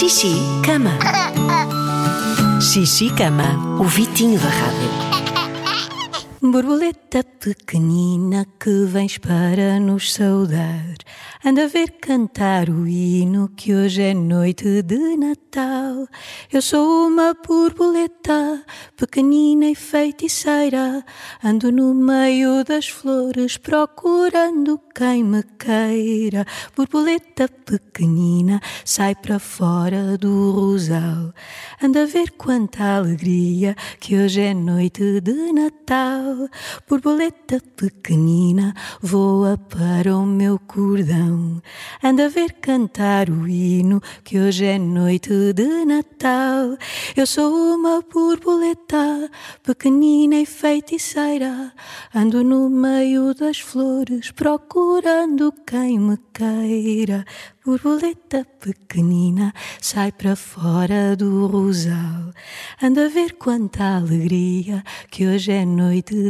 Xixi, cama. Xixi, cama. O Vitinho da Rádio. Borboleta pequenina que vens para nos saudar, anda a ver cantar o hino que hoje é noite de Natal. Eu sou uma borboleta pequenina e feiticeira, ando no meio das flores procurando quem me queira. Borboleta pequenina sai para fora do rosal, anda a ver quanta alegria que hoje é noite de Natal. Borboleta pequenina voa para o meu cordão. Anda a ver cantar o hino que hoje é noite de Natal. Eu sou uma borboleta pequenina e feiticeira. Ando no meio das flores procurando quem me queira. Borboleta pequenina sai para fora do rosal. Anda a ver quanta alegria que hoje é noite